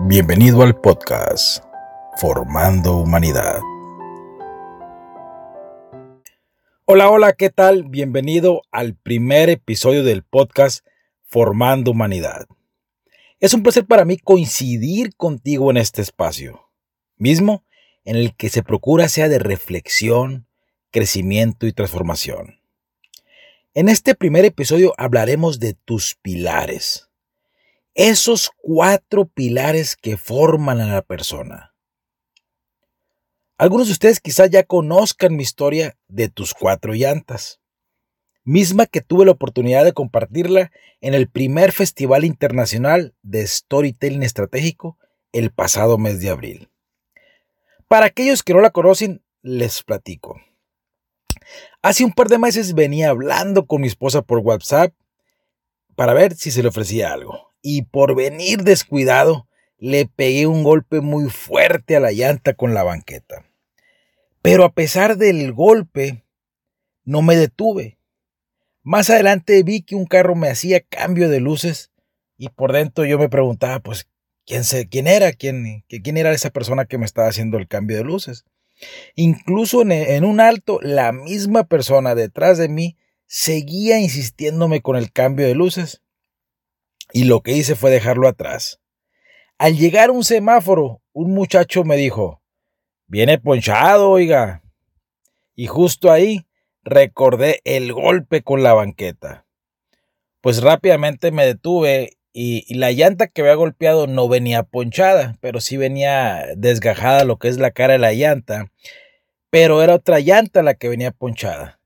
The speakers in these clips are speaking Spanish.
Bienvenido al podcast Formando Humanidad. Hola, hola, ¿qué tal? Bienvenido al primer episodio del podcast Formando Humanidad. Es un placer para mí coincidir contigo en este espacio, mismo en el que se procura sea de reflexión, crecimiento y transformación. En este primer episodio hablaremos de tus pilares esos cuatro pilares que forman a la persona. Algunos de ustedes quizás ya conozcan mi historia de tus cuatro llantas, misma que tuve la oportunidad de compartirla en el primer Festival Internacional de Storytelling Estratégico el pasado mes de abril. Para aquellos que no la conocen, les platico. Hace un par de meses venía hablando con mi esposa por WhatsApp para ver si se le ofrecía algo y por venir descuidado le pegué un golpe muy fuerte a la llanta con la banqueta. Pero a pesar del golpe, no me detuve. Más adelante vi que un carro me hacía cambio de luces y por dentro yo me preguntaba, pues, ¿quién, sé, quién era? ¿Quién, ¿Quién era esa persona que me estaba haciendo el cambio de luces? Incluso en, en un alto, la misma persona detrás de mí seguía insistiéndome con el cambio de luces y lo que hice fue dejarlo atrás. Al llegar a un semáforo, un muchacho me dijo, viene ponchado, oiga. Y justo ahí recordé el golpe con la banqueta. Pues rápidamente me detuve y, la llanta que había golpeado no venía ponchada, pero sí venía desgajada lo que es la cara de la llanta, pero era otra llanta la que venía ponchada.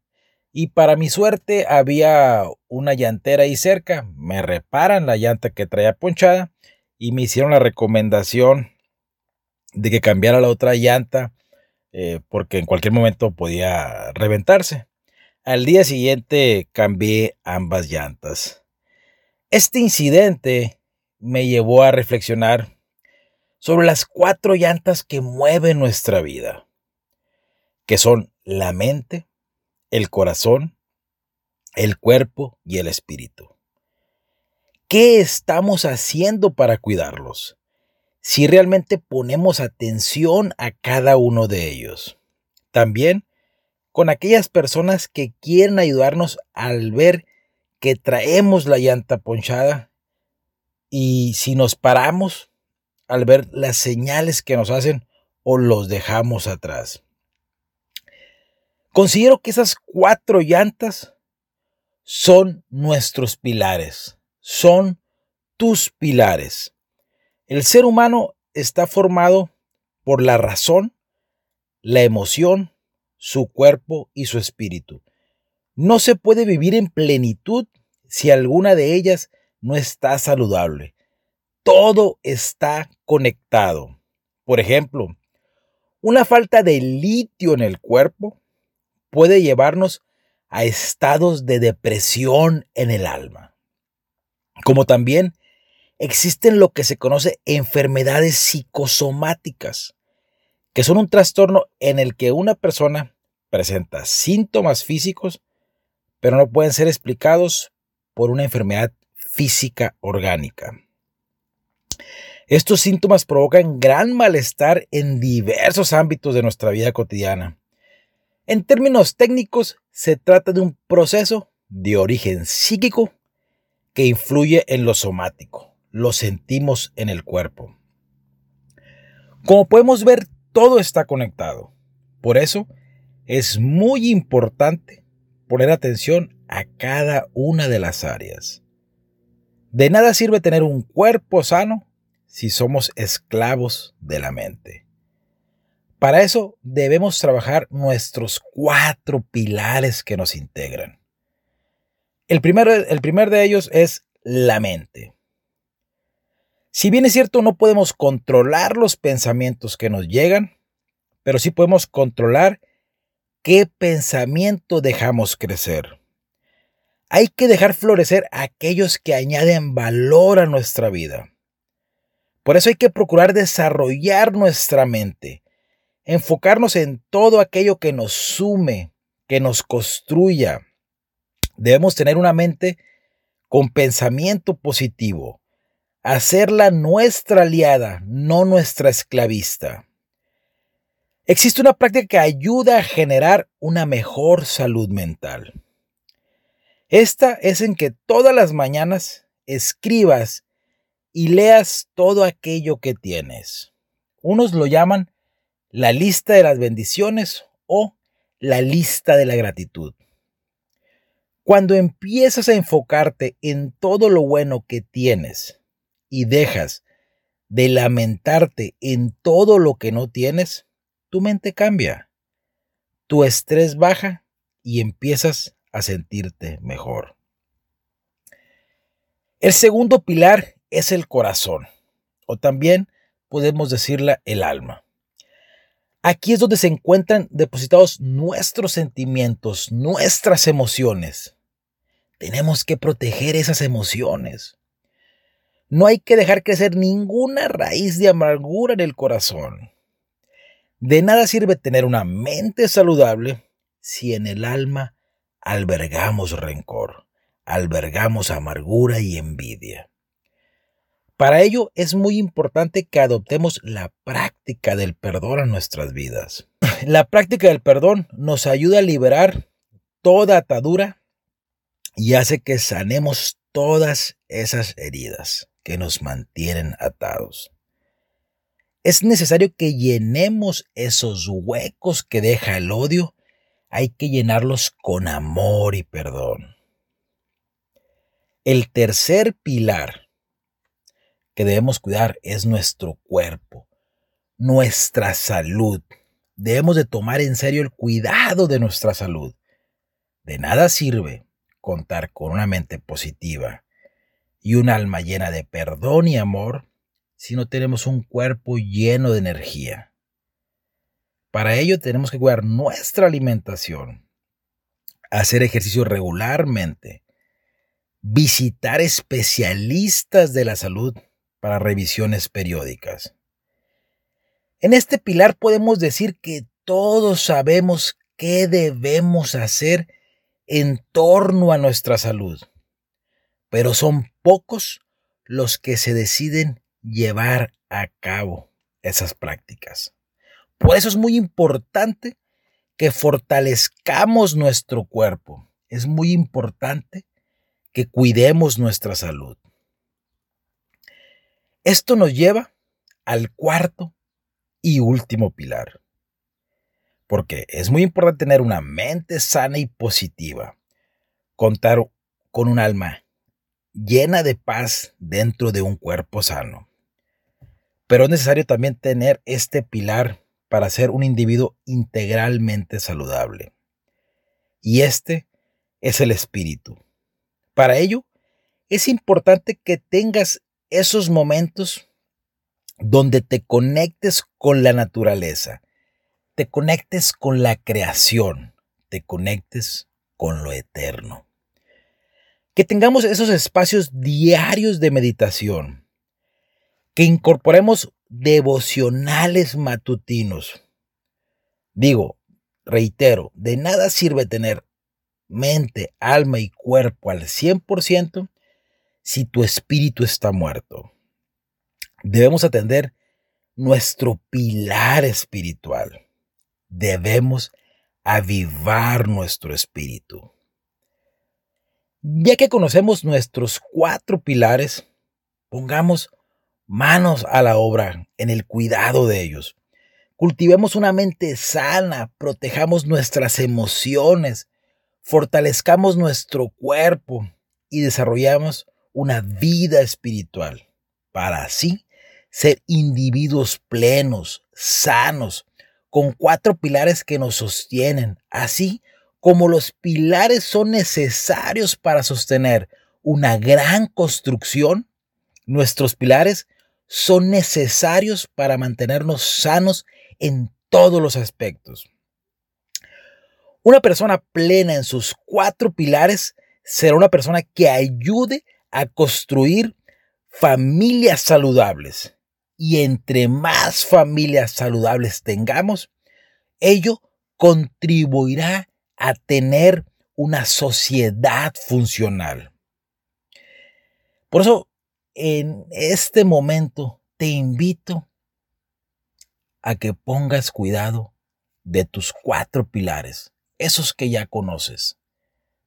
Y para mi suerte había una llantera ahí cerca. Me reparan la llanta que traía ponchada y me hicieron la recomendación de que cambiara la otra llanta eh, porque en cualquier momento podía reventarse. Al día siguiente cambié ambas llantas. Este incidente me llevó a reflexionar sobre las cuatro llantas que mueven nuestra vida, que son la mente, el corazón, el cuerpo y el espíritu. ¿Qué estamos haciendo para cuidarlos? Si realmente ponemos atención a cada uno de ellos. También con aquellas personas que quieren ayudarnos al ver que traemos la llanta ponchada y si nos paramos al ver las señales que nos hacen o los dejamos atrás. Considero que esas cuatro llantas son nuestros pilares, son tus pilares. El ser humano está formado por la razón, la emoción, su cuerpo y su espíritu. No se puede vivir en plenitud si alguna de ellas no está saludable. Todo está conectado. Por ejemplo, una falta de litio en el cuerpo puede llevarnos a estados de depresión en el alma. Como también existen lo que se conoce enfermedades psicosomáticas, que son un trastorno en el que una persona presenta síntomas físicos, pero no pueden ser explicados por una enfermedad física orgánica. Estos síntomas provocan gran malestar en diversos ámbitos de nuestra vida cotidiana, en términos técnicos, se trata de un proceso de origen psíquico que influye en lo somático. Lo sentimos en el cuerpo. Como podemos ver, todo está conectado. Por eso es muy importante poner atención a cada una de las áreas. De nada sirve tener un cuerpo sano si somos esclavos de la mente. Para eso debemos trabajar nuestros cuatro pilares que nos integran. El primero, el primer de ellos es la mente. Si bien es cierto, no podemos controlar los pensamientos que nos llegan, pero sí podemos controlar qué pensamiento dejamos crecer. Hay que dejar florecer aquellos que añaden valor a nuestra vida. Por eso hay que procurar desarrollar nuestra mente, enfocarnos en todo aquello que nos sume, que nos construya. Debemos tener una mente con pensamiento positivo, hacerla nuestra aliada, no nuestra esclavista. Existe una práctica que ayuda a generar una mejor salud mental. Esta es en que todas las mañanas escribas y leas todo aquello que tienes. Unos lo llaman la lista de las bendiciones o la lista de la gratitud. Cuando empiezas a enfocarte en todo lo bueno que tienes y dejas de lamentarte en todo lo que no tienes, tu mente cambia, tu estrés baja y empiezas a sentirte mejor. El segundo pilar es el corazón, o también podemos decirla el alma. Aquí es donde se encuentran depositados nuestros sentimientos, nuestras emociones. Tenemos que proteger esas emociones. No hay que dejar crecer ninguna raíz de amargura en el corazón. De nada sirve tener una mente saludable si en el alma albergamos rencor, albergamos amargura y envidia. Para ello es muy importante que adoptemos la práctica del perdón a nuestras vidas. La práctica del perdón nos ayuda a liberar toda atadura y hace que sanemos todas esas heridas que nos mantienen atados. Es necesario que llenemos esos huecos que deja el odio. Hay que llenarlos con amor y perdón. El tercer pilar que debemos cuidar es nuestro cuerpo, nuestra salud. Debemos de tomar en serio el cuidado de nuestra salud. De nada sirve contar con una mente positiva y un alma llena de perdón y amor si no tenemos un cuerpo lleno de energía. Para ello tenemos que cuidar nuestra alimentación, hacer ejercicio regularmente, visitar especialistas de la salud para revisiones periódicas. En este pilar podemos decir que todos sabemos qué debemos hacer en torno a nuestra salud, pero son pocos los que se deciden llevar a cabo esas prácticas. Por eso es muy importante que fortalezcamos nuestro cuerpo. Es muy importante que cuidemos nuestra salud. Esto nos lleva al cuarto y último pilar. Porque es muy importante tener una mente sana y positiva, contar con un alma llena de paz dentro de un cuerpo sano. Pero es necesario también tener este pilar para ser un individuo integralmente saludable. Y este es el espíritu. Para ello, es importante que tengas esos momentos donde te conectes con la naturaleza, te conectes con la creación, te conectes con lo eterno. Que tengamos esos espacios diarios de meditación, que incorporemos devocionales matutinos. Digo, reitero, de nada sirve tener mente, alma y cuerpo al 100% si tu espíritu está muerto. Debemos atender nuestro pilar espiritual. Debemos avivar nuestro espíritu. Ya que conocemos nuestros cuatro pilares, pongamos manos a la obra en el cuidado de ellos. Cultivemos una mente sana, protejamos nuestras emociones, fortalezcamos nuestro cuerpo y desarrollamos una vida espiritual para así ser individuos plenos, sanos, con cuatro pilares que nos sostienen, así como los pilares son necesarios para sostener una gran construcción, nuestros pilares son necesarios para mantenernos sanos en todos los aspectos. Una persona plena en sus cuatro pilares será una persona que ayude a construir familias saludables. Y entre más familias saludables tengamos, ello contribuirá a tener una sociedad funcional. Por eso en este momento te invito a que pongas cuidado de tus cuatro pilares, esos que ya conoces,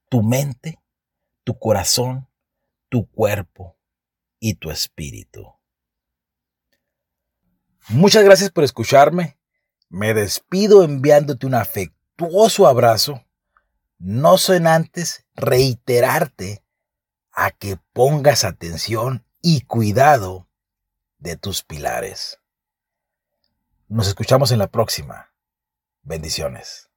tu mente, tu corazón, tu cuerpo y tu espíritu. Muchas gracias por escucharme. Me despido enviándote un afectuoso abrazo. No sin antes reiterarte a que pongas atención y cuidado de tus pilares. Nos escuchamos en la próxima. Bendiciones.